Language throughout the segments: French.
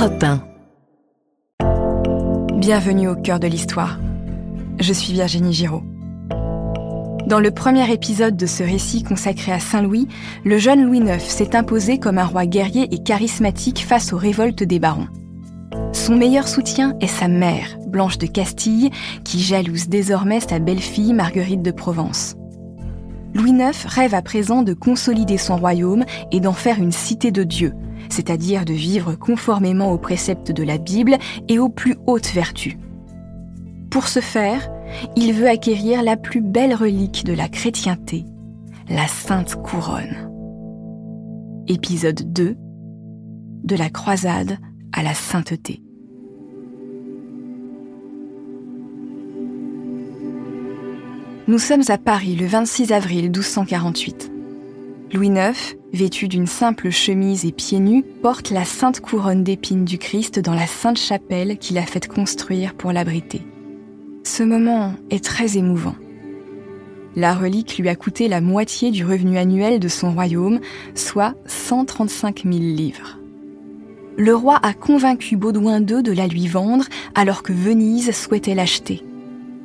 Europe 1. Bienvenue au cœur de l'histoire. Je suis Virginie Giraud. Dans le premier épisode de ce récit consacré à Saint-Louis, le jeune Louis IX s'est imposé comme un roi guerrier et charismatique face aux révoltes des barons. Son meilleur soutien est sa mère, Blanche de Castille, qui jalouse désormais sa belle-fille Marguerite de Provence. Louis IX rêve à présent de consolider son royaume et d'en faire une cité de Dieu, c'est-à-dire de vivre conformément aux préceptes de la Bible et aux plus hautes vertus. Pour ce faire, il veut acquérir la plus belle relique de la chrétienté, la Sainte Couronne. Épisode 2 De la croisade à la sainteté. Nous sommes à Paris le 26 avril 1248. Louis IX, vêtu d'une simple chemise et pieds nus, porte la sainte couronne d'épines du Christ dans la sainte chapelle qu'il a faite construire pour l'abriter. Ce moment est très émouvant. La relique lui a coûté la moitié du revenu annuel de son royaume, soit 135 000 livres. Le roi a convaincu Baudouin II de la lui vendre alors que Venise souhaitait l'acheter.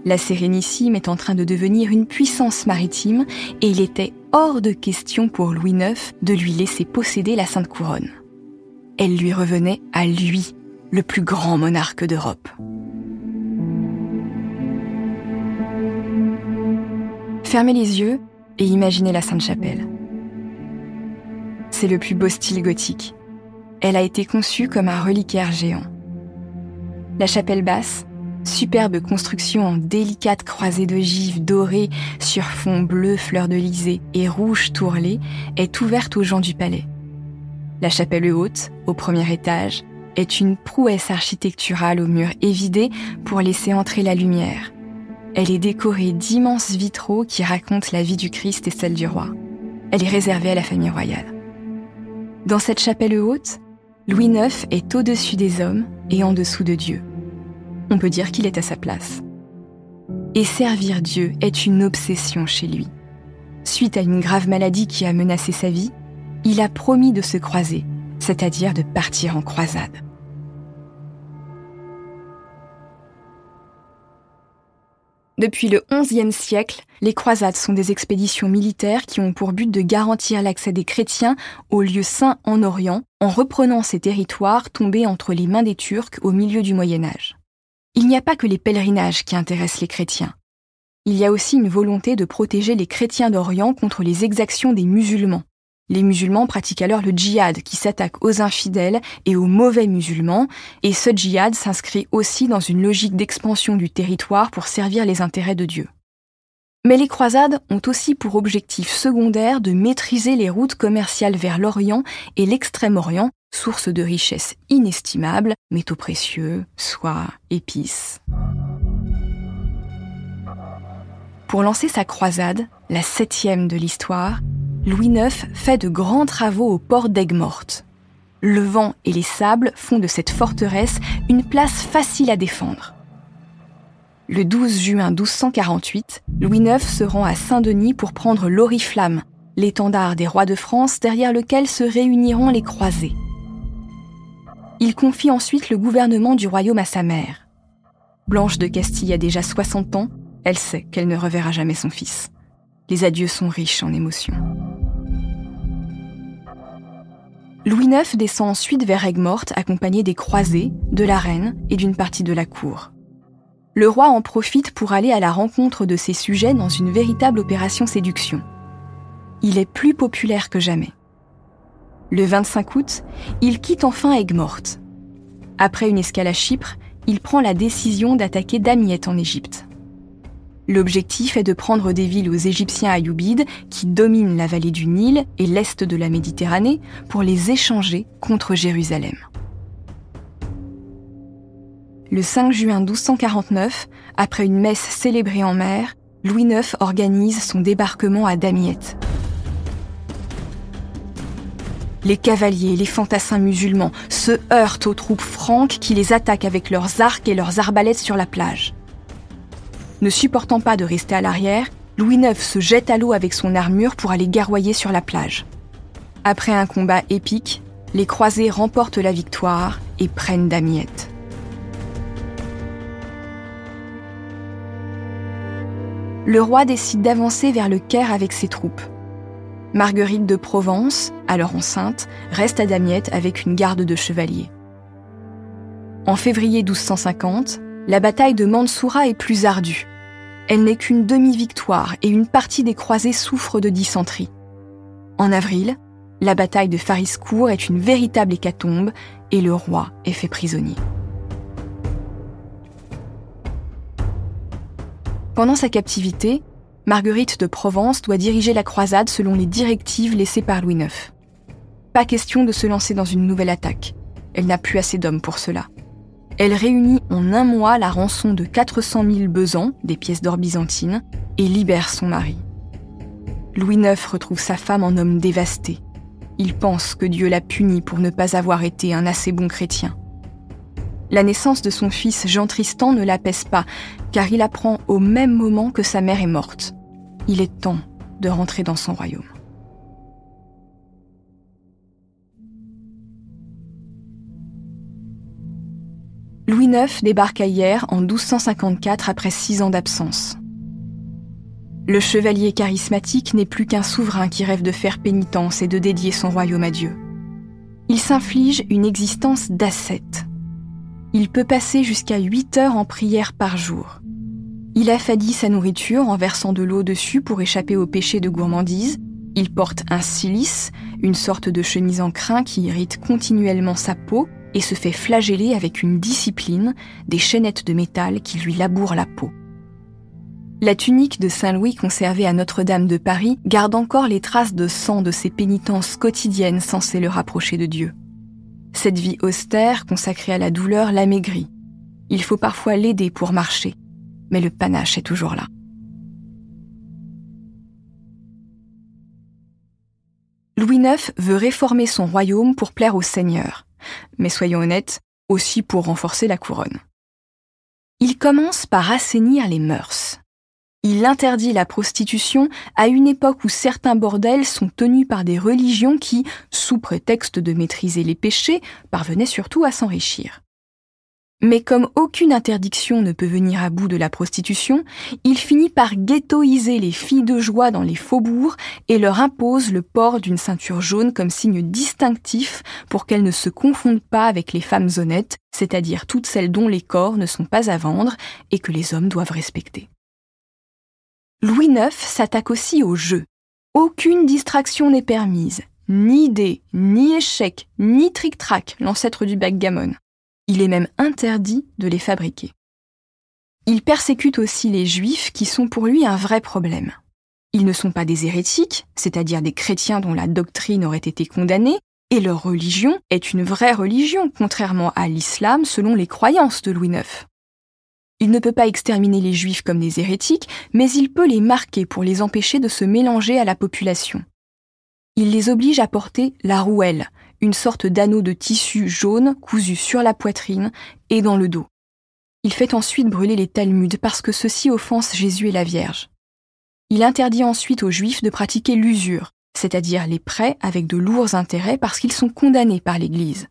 La Sérénissime est en train de devenir une puissance maritime et il était hors de question pour Louis IX de lui laisser posséder la Sainte Couronne. Elle lui revenait à lui, le plus grand monarque d'Europe. Fermez les yeux et imaginez la Sainte-Chapelle. C'est le plus beau style gothique. Elle a été conçue comme un reliquaire géant. La chapelle basse, superbe construction en délicate croisée d'ogives dorées sur fond bleu fleur de et rouge tourlé, est ouverte aux gens du palais. La chapelle haute, au premier étage, est une prouesse architecturale aux murs évidés pour laisser entrer la lumière. Elle est décorée d'immenses vitraux qui racontent la vie du Christ et celle du roi. Elle est réservée à la famille royale. Dans cette chapelle haute, Louis IX est au-dessus des hommes et en dessous de Dieu on peut dire qu'il est à sa place. Et servir Dieu est une obsession chez lui. Suite à une grave maladie qui a menacé sa vie, il a promis de se croiser, c'est-à-dire de partir en croisade. Depuis le XIe siècle, les croisades sont des expéditions militaires qui ont pour but de garantir l'accès des chrétiens aux lieux saints en Orient en reprenant ces territoires tombés entre les mains des Turcs au milieu du Moyen Âge. Il n'y a pas que les pèlerinages qui intéressent les chrétiens. Il y a aussi une volonté de protéger les chrétiens d'Orient contre les exactions des musulmans. Les musulmans pratiquent alors le djihad qui s'attaque aux infidèles et aux mauvais musulmans, et ce djihad s'inscrit aussi dans une logique d'expansion du territoire pour servir les intérêts de Dieu. Mais les croisades ont aussi pour objectif secondaire de maîtriser les routes commerciales vers l'Orient et l'Extrême-Orient source de richesses inestimables, métaux précieux, soie, épices. Pour lancer sa croisade, la septième de l'histoire, Louis IX fait de grands travaux au port d'Aigues-Mortes. Le vent et les sables font de cette forteresse une place facile à défendre. Le 12 juin 1248, Louis IX se rend à Saint-Denis pour prendre l'oriflamme, l'étendard des rois de France derrière lequel se réuniront les croisés. Il confie ensuite le gouvernement du royaume à sa mère. Blanche de Castille a déjà 60 ans, elle sait qu'elle ne reverra jamais son fils. Les adieux sont riches en émotions. Louis IX descend ensuite vers Aigues-Mortes accompagné des croisés, de la reine et d'une partie de la cour. Le roi en profite pour aller à la rencontre de ses sujets dans une véritable opération séduction. Il est plus populaire que jamais. Le 25 août, il quitte enfin Aigues-Mortes. Après une escale à Chypre, il prend la décision d'attaquer Damiette en Égypte. L'objectif est de prendre des villes aux Égyptiens ayoubides qui dominent la vallée du Nil et l'est de la Méditerranée pour les échanger contre Jérusalem. Le 5 juin 1249, après une messe célébrée en mer, Louis IX organise son débarquement à Damiette. Les cavaliers, les fantassins musulmans se heurtent aux troupes franques qui les attaquent avec leurs arcs et leurs arbalètes sur la plage. Ne supportant pas de rester à l'arrière, Louis IX se jette à l'eau avec son armure pour aller garroyer sur la plage. Après un combat épique, les croisés remportent la victoire et prennent Damiette. Le roi décide d'avancer vers le Caire avec ses troupes. Marguerite de Provence, alors enceinte, reste à Damiette avec une garde de chevaliers. En février 1250, la bataille de Mansoura est plus ardue. Elle n'est qu'une demi-victoire et une partie des croisés souffre de dysenterie. En avril, la bataille de Fariscourt est une véritable hécatombe et le roi est fait prisonnier. Pendant sa captivité, Marguerite de Provence doit diriger la croisade selon les directives laissées par Louis IX. Pas question de se lancer dans une nouvelle attaque. Elle n'a plus assez d'hommes pour cela. Elle réunit en un mois la rançon de 400 000 besants, des pièces d'or byzantines, et libère son mari. Louis IX retrouve sa femme en homme dévasté. Il pense que Dieu l'a puni pour ne pas avoir été un assez bon chrétien. La naissance de son fils Jean Tristan ne l'apaise pas, car il apprend au même moment que sa mère est morte. Il est temps de rentrer dans son royaume. Louis IX débarqua hier en 1254 après six ans d'absence. Le chevalier charismatique n'est plus qu'un souverain qui rêve de faire pénitence et de dédier son royaume à Dieu. Il s'inflige une existence d'ascète. Il peut passer jusqu'à 8 heures en prière par jour. Il affadit sa nourriture en versant de l'eau dessus pour échapper au péché de gourmandise. Il porte un cilice, une sorte de chemise en crin qui irrite continuellement sa peau et se fait flageller avec une discipline, des chaînettes de métal qui lui labourent la peau. La tunique de Saint-Louis conservée à Notre-Dame de Paris garde encore les traces de sang de ses pénitences quotidiennes censées le rapprocher de Dieu. Cette vie austère, consacrée à la douleur, l'amaigrit. Il faut parfois l'aider pour marcher, mais le panache est toujours là. Louis IX veut réformer son royaume pour plaire au Seigneur mais soyons honnêtes, aussi pour renforcer la couronne. Il commence par assainir les mœurs. Il interdit la prostitution à une époque où certains bordels sont tenus par des religions qui, sous prétexte de maîtriser les péchés, parvenaient surtout à s'enrichir. Mais comme aucune interdiction ne peut venir à bout de la prostitution, il finit par ghettoiser les filles de joie dans les faubourgs et leur impose le port d'une ceinture jaune comme signe distinctif pour qu'elles ne se confondent pas avec les femmes honnêtes, c'est-à-dire toutes celles dont les corps ne sont pas à vendre et que les hommes doivent respecter. Louis IX s'attaque aussi au jeu. Aucune distraction n'est permise, ni dés, ni échecs, ni tric-trac, l'ancêtre du backgammon. Il est même interdit de les fabriquer. Il persécute aussi les juifs qui sont pour lui un vrai problème. Ils ne sont pas des hérétiques, c'est-à-dire des chrétiens dont la doctrine aurait été condamnée, et leur religion est une vraie religion, contrairement à l'islam selon les croyances de Louis IX. Il ne peut pas exterminer les juifs comme des hérétiques, mais il peut les marquer pour les empêcher de se mélanger à la population. Il les oblige à porter la rouelle, une sorte d'anneau de tissu jaune cousu sur la poitrine et dans le dos. Il fait ensuite brûler les Talmuds parce que ceux-ci offensent Jésus et la Vierge. Il interdit ensuite aux Juifs de pratiquer l'usure, c'est-à-dire les prêts avec de lourds intérêts parce qu'ils sont condamnés par l'Église.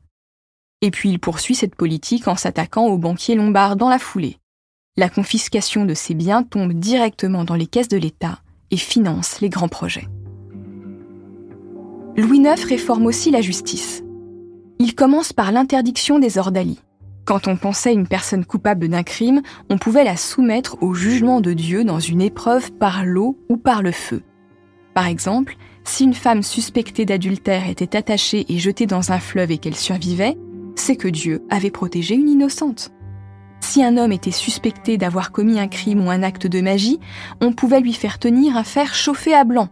Et puis il poursuit cette politique en s'attaquant aux banquiers lombards dans la foulée. La confiscation de ces biens tombe directement dans les caisses de l'État et finance les grands projets. Louis IX réforme aussi la justice. Il commence par l'interdiction des ordalies. Quand on pensait une personne coupable d'un crime, on pouvait la soumettre au jugement de Dieu dans une épreuve par l'eau ou par le feu. Par exemple, si une femme suspectée d'adultère était attachée et jetée dans un fleuve et qu'elle survivait, c'est que Dieu avait protégé une innocente. Si un homme était suspecté d'avoir commis un crime ou un acte de magie, on pouvait lui faire tenir un fer chauffé à blanc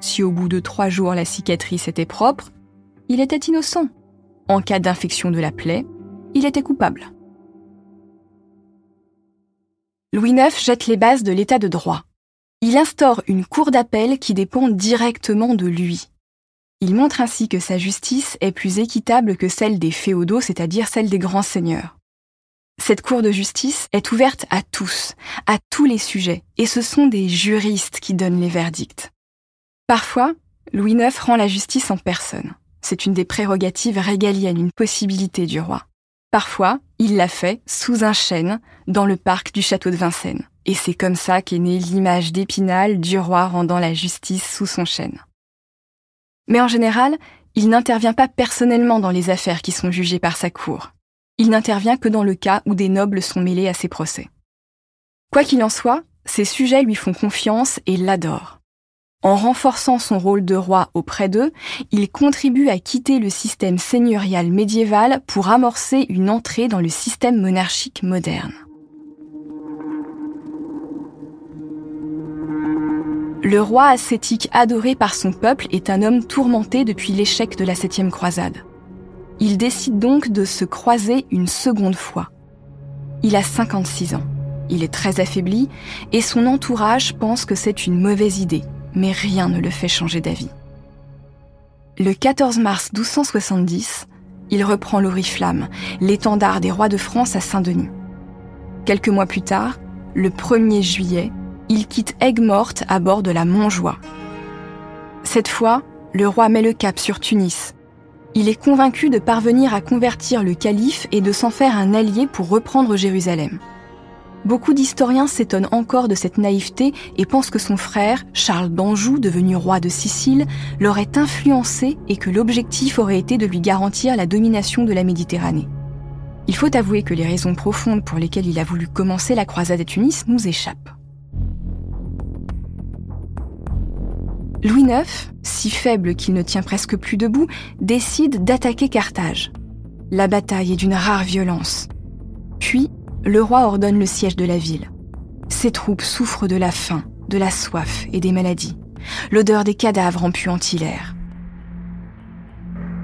si au bout de trois jours la cicatrice était propre, il était innocent. En cas d'infection de la plaie, il était coupable. Louis IX jette les bases de l'état de droit. Il instaure une cour d'appel qui dépend directement de lui. Il montre ainsi que sa justice est plus équitable que celle des féodaux, c'est-à-dire celle des grands seigneurs. Cette cour de justice est ouverte à tous, à tous les sujets, et ce sont des juristes qui donnent les verdicts. Parfois, Louis IX rend la justice en personne. C'est une des prérogatives régaliennes, une possibilité du roi. Parfois, il l'a fait sous un chêne dans le parc du château de Vincennes. Et c'est comme ça qu'est née l'image d'Épinal du roi rendant la justice sous son chêne. Mais en général, il n'intervient pas personnellement dans les affaires qui sont jugées par sa cour. Il n'intervient que dans le cas où des nobles sont mêlés à ses procès. Quoi qu'il en soit, ses sujets lui font confiance et l'adorent. En renforçant son rôle de roi auprès d'eux, il contribue à quitter le système seigneurial médiéval pour amorcer une entrée dans le système monarchique moderne. Le roi ascétique adoré par son peuple est un homme tourmenté depuis l'échec de la septième croisade. Il décide donc de se croiser une seconde fois. Il a 56 ans. Il est très affaibli et son entourage pense que c'est une mauvaise idée, mais rien ne le fait changer d'avis. Le 14 mars 1270, il reprend l'oriflamme, l'étendard des rois de France à Saint-Denis. Quelques mois plus tard, le 1er juillet, il quitte Aigues-Mortes à bord de la Montjoie. Cette fois, le roi met le cap sur Tunis. Il est convaincu de parvenir à convertir le calife et de s'en faire un allié pour reprendre Jérusalem. Beaucoup d'historiens s'étonnent encore de cette naïveté et pensent que son frère, Charles d'Anjou, devenu roi de Sicile, l'aurait influencé et que l'objectif aurait été de lui garantir la domination de la Méditerranée. Il faut avouer que les raisons profondes pour lesquelles il a voulu commencer la croisade à Tunis nous échappent. Louis IX, si faible qu'il ne tient presque plus debout, décide d'attaquer Carthage. La bataille est d'une rare violence. Puis, le roi ordonne le siège de la ville. Ses troupes souffrent de la faim, de la soif et des maladies. L'odeur des cadavres en puant l'air.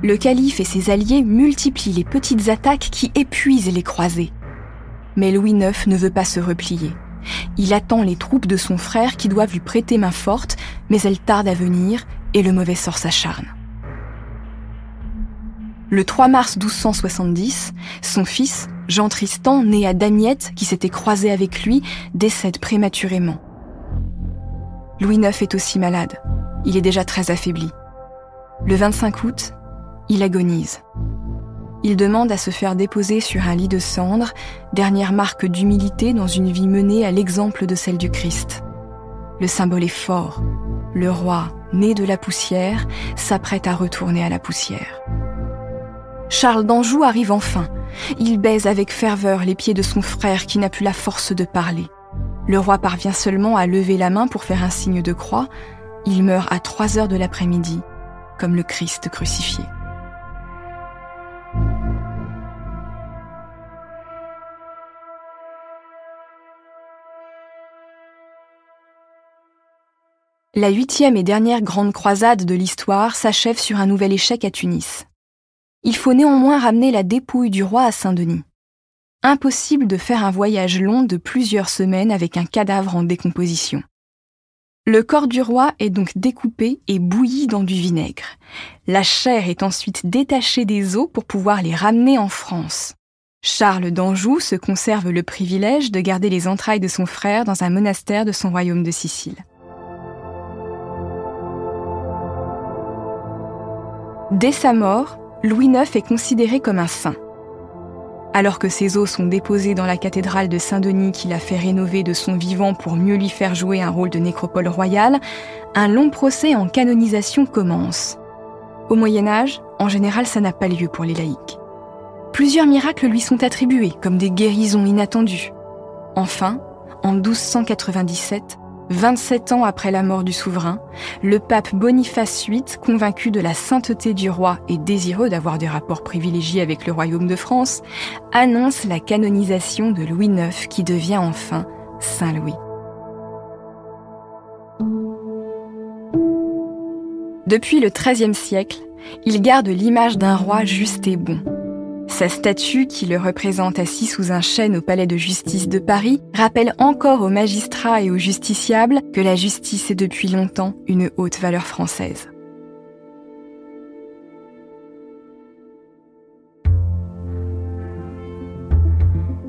Le calife et ses alliés multiplient les petites attaques qui épuisent les croisés. Mais Louis IX ne veut pas se replier. Il attend les troupes de son frère qui doivent lui prêter main forte, mais elles tardent à venir et le mauvais sort s'acharne. Le 3 mars 1270, son fils, Jean Tristan, né à Damiette, qui s'était croisé avec lui, décède prématurément. Louis IX est aussi malade. Il est déjà très affaibli. Le 25 août, il agonise. Il demande à se faire déposer sur un lit de cendres, dernière marque d'humilité dans une vie menée à l'exemple de celle du Christ. Le symbole est fort. Le roi, né de la poussière, s'apprête à retourner à la poussière. Charles d'Anjou arrive enfin. Il baise avec ferveur les pieds de son frère qui n'a plus la force de parler. Le roi parvient seulement à lever la main pour faire un signe de croix. Il meurt à 3 heures de l'après-midi, comme le Christ crucifié. La huitième et dernière grande croisade de l'histoire s'achève sur un nouvel échec à Tunis. Il faut néanmoins ramener la dépouille du roi à Saint-Denis. Impossible de faire un voyage long de plusieurs semaines avec un cadavre en décomposition. Le corps du roi est donc découpé et bouilli dans du vinaigre. La chair est ensuite détachée des os pour pouvoir les ramener en France. Charles d'Anjou se conserve le privilège de garder les entrailles de son frère dans un monastère de son royaume de Sicile. Dès sa mort, Louis IX est considéré comme un saint. Alors que ses os sont déposés dans la cathédrale de Saint-Denis qu'il a fait rénover de son vivant pour mieux lui faire jouer un rôle de nécropole royale, un long procès en canonisation commence. Au Moyen Âge, en général, ça n'a pas lieu pour les laïcs. Plusieurs miracles lui sont attribués, comme des guérisons inattendues. Enfin, en 1297, 27 ans après la mort du souverain, le pape Boniface VIII, convaincu de la sainteté du roi et désireux d'avoir des rapports privilégiés avec le royaume de France, annonce la canonisation de Louis IX qui devient enfin Saint Louis. Depuis le XIIIe siècle, il garde l'image d'un roi juste et bon, sa statue, qui le représente assis sous un chêne au palais de justice de Paris, rappelle encore aux magistrats et aux justiciables que la justice est depuis longtemps une haute valeur française.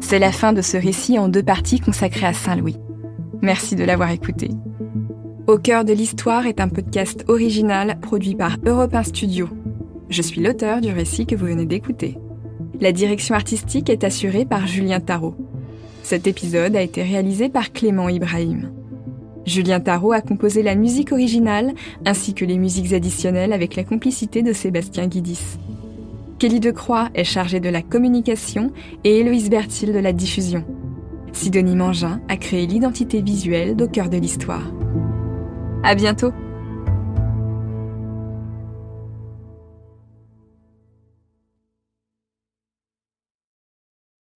C'est la fin de ce récit en deux parties consacré à Saint-Louis. Merci de l'avoir écouté. Au cœur de l'histoire est un podcast original produit par Europe 1 Studio Je suis l'auteur du récit que vous venez d'écouter. La direction artistique est assurée par Julien Tarot. Cet épisode a été réalisé par Clément Ibrahim. Julien Tarot a composé la musique originale ainsi que les musiques additionnelles avec la complicité de Sébastien Guidis. Kelly Decroix est chargée de la communication et Héloïse Bertil de la diffusion. Sidonie Mangin a créé l'identité visuelle d'au cœur de l'histoire. À bientôt!